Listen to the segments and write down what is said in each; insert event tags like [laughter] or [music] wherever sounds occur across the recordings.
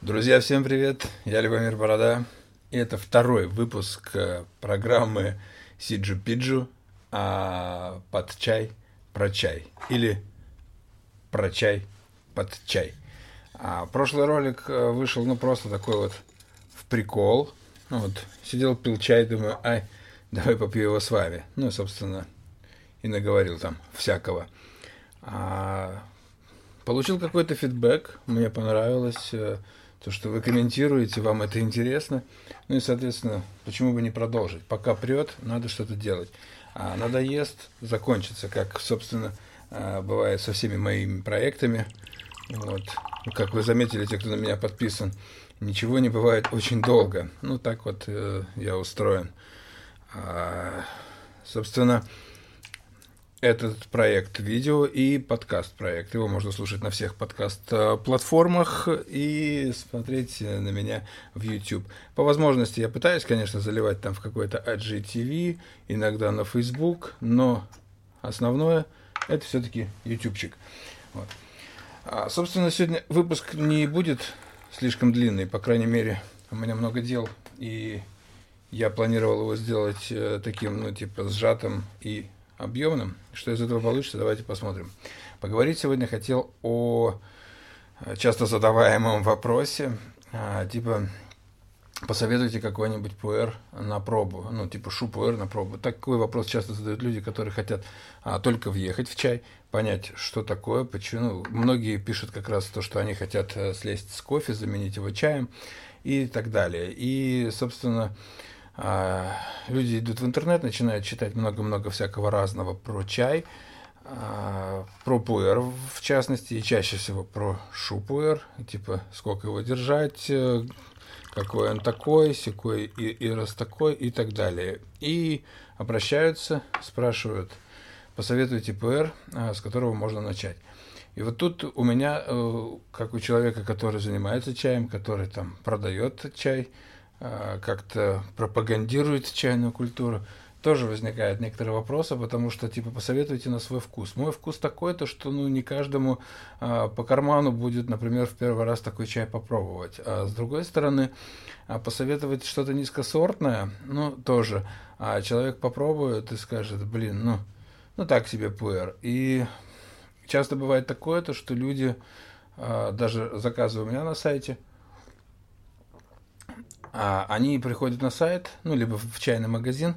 Друзья, всем привет! Я Любомир Борода. И это второй выпуск э, программы Сиджу Пиджу а, под чай про чай. Или про чай под чай. А, прошлый ролик э, вышел, ну, просто такой вот в прикол. Ну, вот, сидел, пил чай, думаю, ай, давай попью его с вами. Ну, собственно, и наговорил там всякого. А, получил какой-то фидбэк, мне понравилось э, то, что вы комментируете, вам это интересно. Ну и, соответственно, почему бы не продолжить? Пока прет, надо что-то делать. А надоест, закончится, как, собственно, э, бывает со всеми моими проектами. Вот. Ну, как вы заметили, те, кто на меня подписан, ничего не бывает очень долго. Ну, так вот э, я устроен. А, собственно, этот проект видео и подкаст проект. Его можно слушать на всех подкаст-платформах и смотреть на меня в YouTube. По возможности я пытаюсь, конечно, заливать там в какой-то IGTV, иногда на Facebook, но основное это все-таки ютубчик. Вот. А, собственно, сегодня выпуск не будет слишком длинный, по крайней мере, у меня много дел, и я планировал его сделать э, таким, ну, типа, сжатым и объемным. Что из этого получится, давайте посмотрим. Поговорить сегодня хотел о э, часто задаваемом вопросе, а, типа, посоветуйте какой-нибудь пуэр на пробу, ну, типа шу пуэр на пробу. Такой вопрос часто задают люди, которые хотят а, только въехать в чай, понять, что такое, почему. Ну, многие пишут как раз то, что они хотят э, слезть с кофе, заменить его чаем и так далее. И, собственно, а, люди идут в интернет, начинают читать много-много всякого разного про чай, а, про пуэр в частности, и чаще всего про шупуэр, типа сколько его держать, э, какой он такой, секой и, и раз такой и так далее. И обращаются, спрашивают, посоветуйте пуэр, а, с которого можно начать. И вот тут у меня, э, как у человека, который занимается чаем, который там продает чай, а, как-то пропагандирует чайную культуру, тоже возникают некоторые вопросы, потому что, типа, посоветуйте на свой вкус. Мой вкус такой, то что, ну, не каждому а, по карману будет, например, в первый раз такой чай попробовать. А с другой стороны, а посоветовать что-то низкосортное, ну, тоже. А человек попробует и скажет, блин, ну, ну, так себе пуэр. И часто бывает такое, то что люди, а, даже заказывая у меня на сайте, они приходят на сайт, ну, либо в чайный магазин,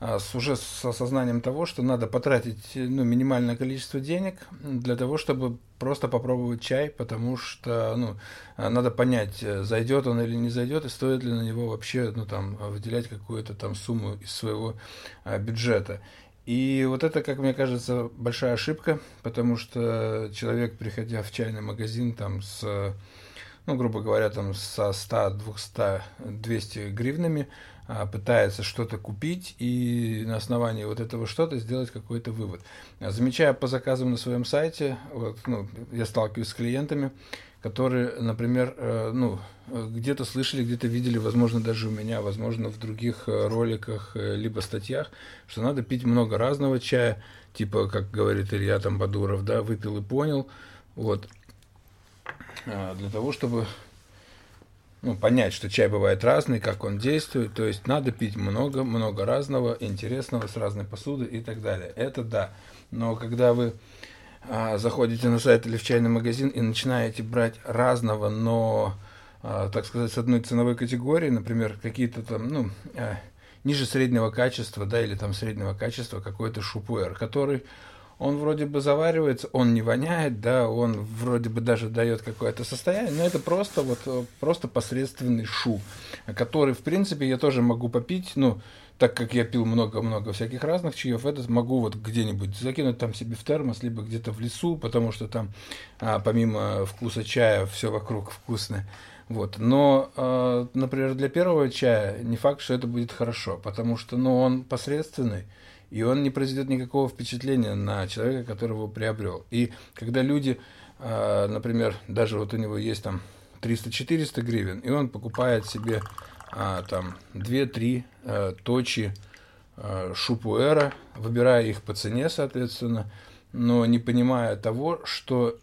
а, с, уже с осознанием того, что надо потратить ну, минимальное количество денег для того, чтобы просто попробовать чай, потому что ну, надо понять, зайдет он или не зайдет, и стоит ли на него вообще ну, там, выделять какую-то там сумму из своего а, бюджета. И вот это, как мне кажется, большая ошибка, потому что человек, приходя в чайный магазин там с ну, грубо говоря, там со 100, 200, 200 гривнами а, пытается что-то купить и на основании вот этого что-то сделать какой-то вывод. Замечая по заказам на своем сайте, вот, ну, я сталкиваюсь с клиентами, которые, например, э, ну, где-то слышали, где-то видели, возможно, даже у меня, возможно, в других э, роликах, э, либо статьях, что надо пить много разного чая, типа, как говорит Илья там Бадуров, да, выпил и понял, вот. А, для того, чтобы ну, понять, что чай бывает разный, как он действует. То есть надо пить много-много разного, интересного, с разной посуды и так далее. Это да. Но когда вы а, заходите на сайт или в чайный магазин и начинаете брать разного, но, а, так сказать, с одной ценовой категории, например, какие-то там, ну, а, ниже среднего качества, да, или там среднего качества какой-то шупуэр, который он вроде бы заваривается, он не воняет, да, он вроде бы даже дает какое-то состояние, но это просто вот э, просто посредственный шу, который, в принципе, я тоже могу попить, ну, так как я пил много-много всяких разных чаев, этот могу вот где-нибудь закинуть там себе в термос, либо где-то в лесу, потому что там а, помимо вкуса чая все вокруг вкусное. Вот. Но, э, например, для первого чая не факт, что это будет хорошо, потому что ну, он посредственный, и он не произведет никакого впечатления на человека, которого приобрел. И когда люди, а, например, даже вот у него есть там 300-400 гривен, и он покупает себе а, там 2-3 а, точи шупуэра, выбирая их по цене, соответственно, но не понимая того, что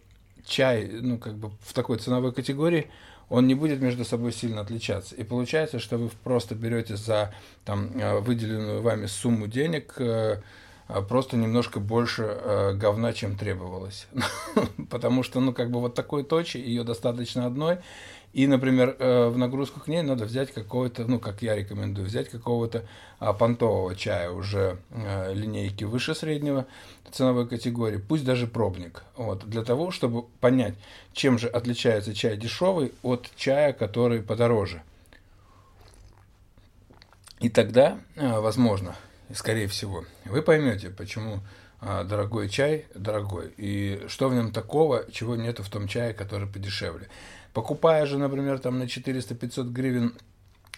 чай, ну, как бы в такой ценовой категории, он не будет между собой сильно отличаться. И получается, что вы просто берете за там, э, выделенную вами сумму денег э, э, просто немножко больше говна, чем требовалось. [laughs] Потому что, ну, как бы вот такой точи, ее достаточно одной, и, например, э, в нагрузку к ней надо взять какого-то, ну, как я рекомендую, взять какого-то а, понтового чая уже а, линейки выше среднего ценовой категории, пусть даже пробник, вот, для того, чтобы понять, чем же отличается чай дешевый от чая, который подороже. И тогда, а, возможно, скорее всего, вы поймете, почему дорогой чай дорогой, и что в нем такого, чего нету в том чае, который подешевле. Покупая же, например, там на 400-500 гривен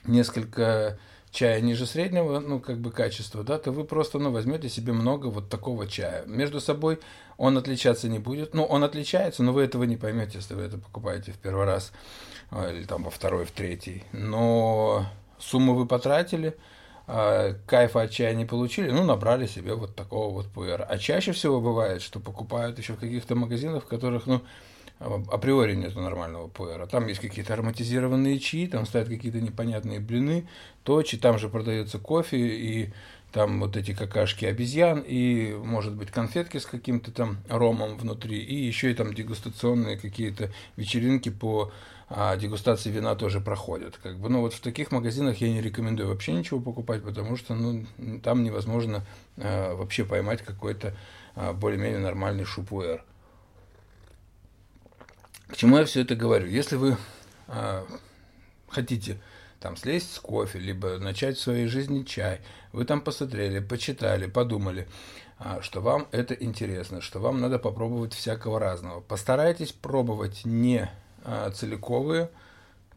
несколько чая ниже среднего, ну, как бы качества, да, то вы просто, ну, возьмете себе много вот такого чая. Между собой он отличаться не будет. Ну, он отличается, но вы этого не поймете, если вы это покупаете в первый раз, а, или там во второй, в третий. Но сумму вы потратили, а, кайфа от чая не получили, ну, набрали себе вот такого вот пуэра. А чаще всего бывает, что покупают еще в каких-то магазинах, в которых, ну, априори нету нормального пуэра. Там есть какие-то ароматизированные чаи, там стоят какие-то непонятные блины, точи, там же продается кофе и там вот эти какашки обезьян, и, может быть, конфетки с каким-то там ромом внутри, и еще и там дегустационные какие-то вечеринки по а, дегустации вина тоже проходят. Как бы, ну, вот в таких магазинах я не рекомендую вообще ничего покупать, потому что ну, там невозможно а, вообще поймать какой-то а, более-менее нормальный шупуэр. К чему я все это говорю? Если вы э, хотите там слезть с кофе, либо начать в своей жизни чай, вы там посмотрели, почитали, подумали, э, что вам это интересно, что вам надо попробовать всякого разного. Постарайтесь пробовать не э, целиковые,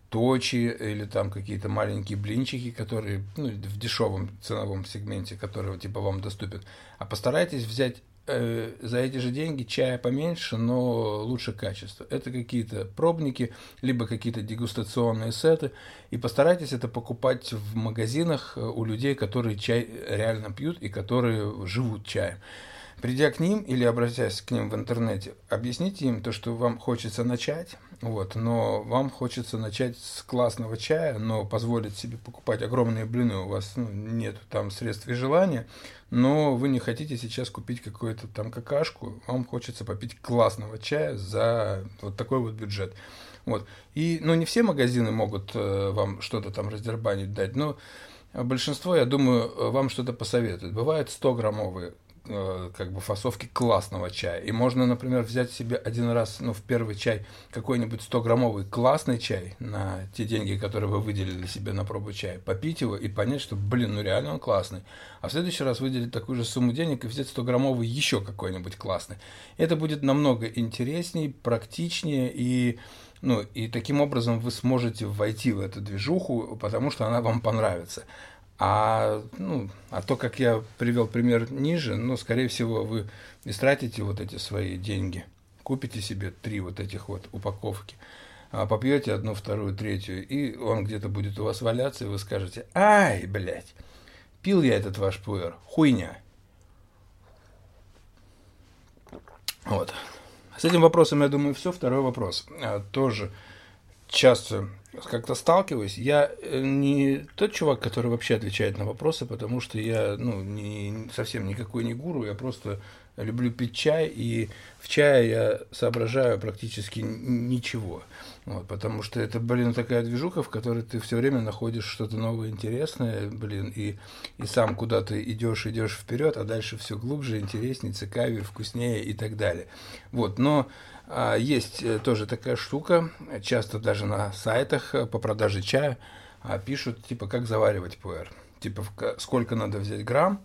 точи или там какие-то маленькие блинчики, которые ну, в дешевом ценовом сегменте, которые типа вам доступен, а постарайтесь взять Э, за эти же деньги чая поменьше, но лучше качество. Это какие-то пробники, либо какие-то дегустационные сеты. И постарайтесь это покупать в магазинах э, у людей, которые чай реально пьют и которые живут чаем. Придя к ним или обратясь к ним в интернете, объясните им то, что вам хочется начать, вот, но вам хочется начать с классного чая, но позволить себе покупать огромные блины, у вас ну, нет там средств и желания, но вы не хотите сейчас купить какую-то там какашку, вам хочется попить классного чая за вот такой вот бюджет. Вот. И, ну, не все магазины могут э, вам что-то там раздербанить дать, но большинство, я думаю, вам что-то посоветуют. Бывают 100-граммовые Э, как бы фасовки классного чая. И можно, например, взять себе один раз, ну, в первый чай какой-нибудь 100-граммовый классный чай на те деньги, которые вы выделили себе на пробу чая, попить его и понять, что, блин, ну реально он классный. А в следующий раз выделить такую же сумму денег и взять 100-граммовый еще какой-нибудь классный. Это будет намного интереснее, практичнее и ну, и таким образом вы сможете войти в эту движуху, потому что она вам понравится. А, ну, а то, как я привел пример ниже, ну, скорее всего, вы истратите вот эти свои деньги, купите себе три вот этих вот упаковки, а попьете одну, вторую, третью, и он где-то будет у вас валяться, и вы скажете, ай, блядь, пил я этот ваш пуэр, хуйня. Вот. С этим вопросом, я думаю, все. Второй вопрос. А, тоже часто как-то сталкиваюсь. Я э, не тот чувак, который вообще отвечает на вопросы, потому что я ну, не, совсем никакой не гуру, я просто люблю пить чай, и в чае я соображаю практически ничего. Вот, потому что это, блин, такая движуха, в которой ты все время находишь что-то новое, интересное, блин, и, и сам куда-то идешь, идешь вперед, а дальше все глубже, интереснее, цикавее, вкуснее и так далее. Вот, но есть э, тоже такая штука, часто даже на сайтах э, по продаже чая а, пишут, типа, как заваривать пуэр. Типа, сколько надо взять грамм,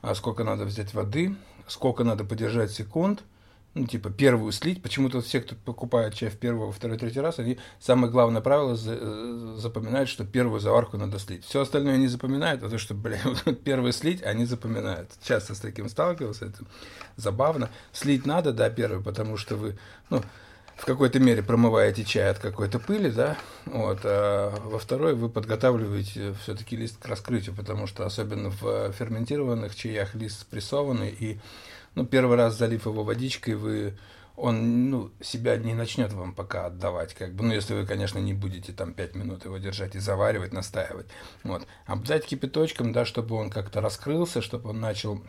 а, сколько надо взять воды, сколько надо подержать секунд – ну, типа, первую слить. Почему-то все, кто покупает чай в первый, второй, третий раз, они самое главное правило э, запоминают, что первую заварку надо слить. Все остальное не запоминают, а то, что, блин, [laughs] первую слить, они запоминают. Часто с таким сталкивался, это забавно. Слить надо, да, первую, потому что вы, ну, в какой-то мере промываете чай от какой-то пыли, да, вот, а во второй вы подготавливаете все-таки лист к раскрытию, потому что особенно в ферментированных чаях лист спрессованный, и ну, первый раз залив его водичкой, вы он ну, себя не начнет вам пока отдавать, как бы, ну, если вы, конечно, не будете там 5 минут его держать и заваривать, настаивать. Вот. Обдать кипяточком, да, чтобы он как-то раскрылся, чтобы он начал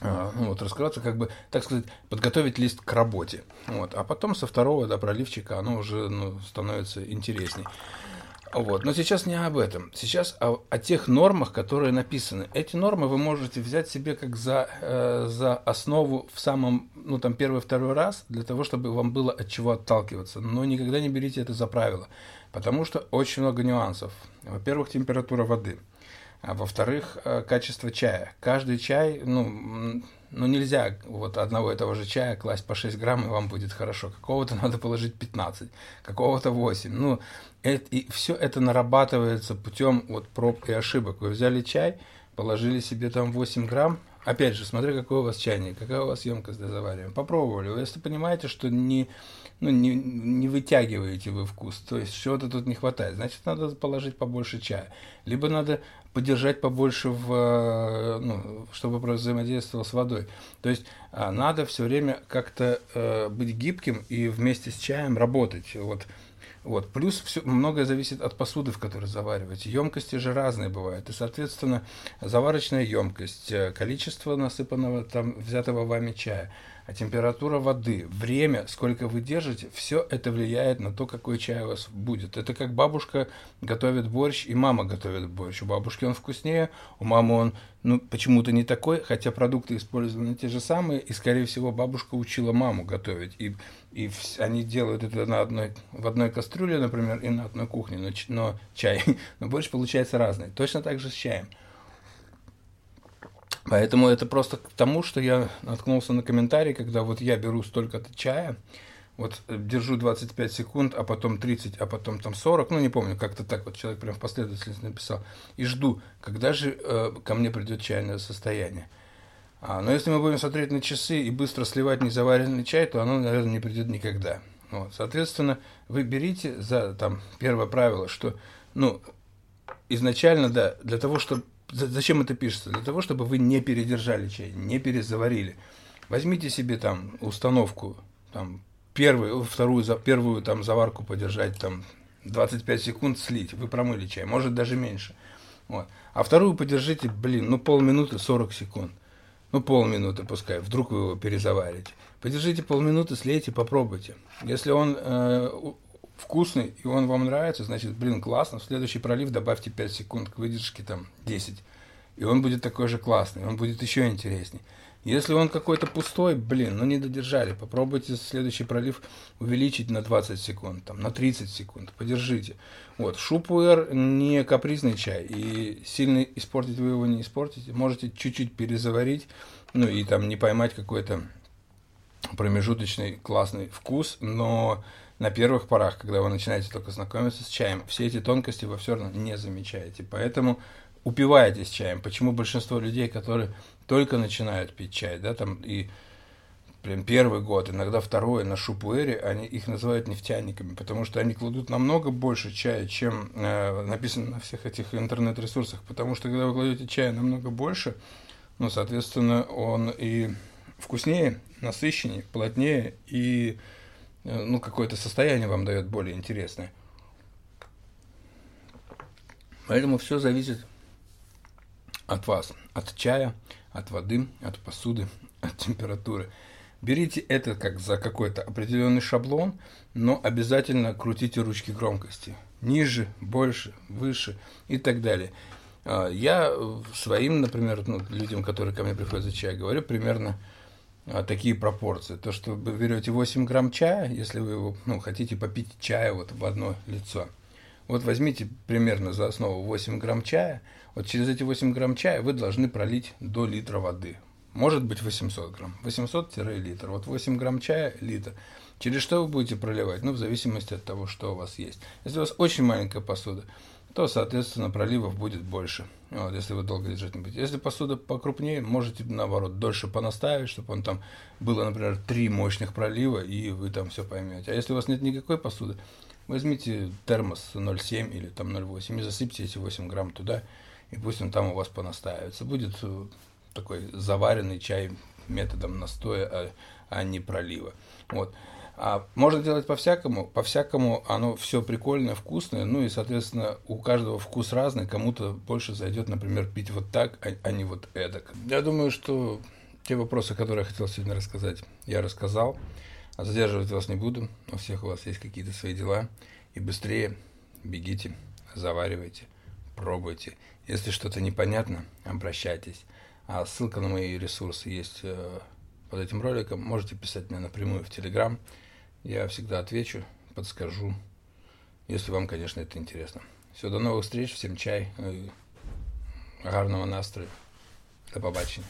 ну, вот, раскрываться, как бы, так сказать, подготовить лист к работе. Вот. А потом со второго, да, проливчика оно уже ну, становится интересней. Вот. Но сейчас не об этом. Сейчас о, о тех нормах, которые написаны. Эти нормы вы можете взять себе как за, э, за основу в самом, ну там первый-второй раз, для того, чтобы вам было от чего отталкиваться. Но никогда не берите это за правило, потому что очень много нюансов. Во-первых, температура воды. А во-вторых, э, качество чая. Каждый чай, ну, ну, нельзя вот одного этого же чая класть по 6 грамм, и вам будет хорошо. Какого-то [laughs] надо положить 15, какого-то 8. Ну, это, и все это нарабатывается путем вот проб и ошибок. Вы взяли чай, положили себе там 8 грамм, опять же, смотря какой у вас чайник, какая у вас емкость для заваривания. Попробовали. Если понимаете, что не, ну, не, не вытягиваете вы вкус, то есть чего-то тут не хватает, значит, надо положить побольше чая. Либо надо подержать побольше, в, э, ну, чтобы взаимодействовал с водой. То есть а, надо все время как-то э, быть гибким и вместе с чаем работать. Вот. Вот. Плюс все, многое зависит от посуды, в которой завариваете. Емкости же разные бывают. И, соответственно, заварочная емкость, э, количество насыпанного там взятого вами чая – а температура воды, время, сколько вы держите, все это влияет на то, какой чай у вас будет. Это как бабушка готовит борщ и мама готовит борщ. У бабушки он вкуснее, у мамы он ну, почему-то не такой, хотя продукты использованы те же самые, и, скорее всего, бабушка учила маму готовить. И, и они делают это на одной, в одной кастрюле, например, и на одной кухне, но, но чай, [laughs] но борщ получается разный. Точно так же с чаем. Поэтому это просто к тому, что я наткнулся на комментарий, когда вот я беру столько-то чая, вот э, держу 25 секунд, а потом 30, а потом там 40, ну не помню, как-то так вот человек прям в последовательности написал, и жду, когда же э, ко мне придет чайное состояние. А, но если мы будем смотреть на часы и быстро сливать незаваренный чай, то оно, наверное, не придет никогда. Вот, соответственно, вы берите за там первое правило, что ну изначально, да, для того, чтобы Зачем это пишется? Для того, чтобы вы не передержали чай, не перезаварили. Возьмите себе там установку, там, первую, вторую, первую там заварку подержать, там, 25 секунд слить, вы промыли чай, может даже меньше. Вот. А вторую подержите, блин, ну полминуты 40 секунд. Ну полминуты пускай, вдруг вы его перезаварите. Подержите полминуты, слейте, попробуйте. Если он э, вкусный и он вам нравится, значит, блин, классно, в следующий пролив добавьте 5 секунд к выдержке, там, 10. И он будет такой же классный, он будет еще интересней. Если он какой-то пустой, блин, ну не додержали, попробуйте следующий пролив увеличить на 20 секунд, там, на 30 секунд, подержите. Вот, шупуэр не капризный чай, и сильно испортить вы его не испортите, можете чуть-чуть перезаварить, ну и там не поймать какой-то промежуточный классный вкус, но на первых порах, когда вы начинаете только знакомиться с чаем, все эти тонкости вы все равно не замечаете. Поэтому упиваетесь чаем. Почему большинство людей, которые только начинают пить чай, да, там и прям первый год, иногда второй на шупуэре, они их называют нефтяниками, потому что они кладут намного больше чая, чем э, написано на всех этих интернет-ресурсах, потому что когда вы кладете чая намного больше, ну, соответственно, он и вкуснее, насыщеннее, плотнее и Э, ну, какое-то состояние вам дает более интересное. Поэтому все зависит от вас, от чая, от воды, от посуды, [laughs] от температуры. Берите это как за какой-то определенный шаблон, но обязательно крутите ручки громкости. Ниже, больше, выше и так далее. А, я своим, например, ну, людям, которые ко мне приходят за чай, говорю примерно а, такие пропорции. То, что вы берете 8 грамм чая, если вы его, ну, хотите попить чая вот в одно лицо. Вот возьмите примерно за основу 8 грамм чая. Вот через эти 8 грамм чая вы должны пролить до литра воды. Может быть 800 грамм. 800-литр. Вот 8 грамм чая – литр. Через что вы будете проливать? Ну, в зависимости от того, что у вас есть. Если у вас очень маленькая посуда, то, соответственно, проливов будет больше, вот, если вы долго держать не будете. Если посуда покрупнее, можете, наоборот, дольше понаставить, чтобы он там было, например, три мощных пролива, и вы там все поймете. А если у вас нет никакой посуды, возьмите термос 0,7 или там 0,8 и засыпьте эти 8 грамм туда, и пусть он там у вас понастаивается. Будет э, такой заваренный чай методом настоя, а, а не пролива. Вот. А можно делать по-всякому, по-всякому оно все прикольное, вкусное, ну и, соответственно, у каждого вкус разный, кому-то больше зайдет, например, пить вот так, а, а не вот эдак. Я думаю, что те вопросы, которые я хотел сегодня рассказать, я рассказал, а задерживать вас не буду, у всех у вас есть какие-то свои дела, и быстрее бегите, заваривайте, пробуйте. Если что-то непонятно, обращайтесь. А ссылка на мои ресурсы есть э, под этим роликом. Можете писать мне напрямую в Телеграм. Я всегда отвечу, подскажу, если вам, конечно, это интересно. Все, до новых встреч, всем чай, гарного настрою. До побачення.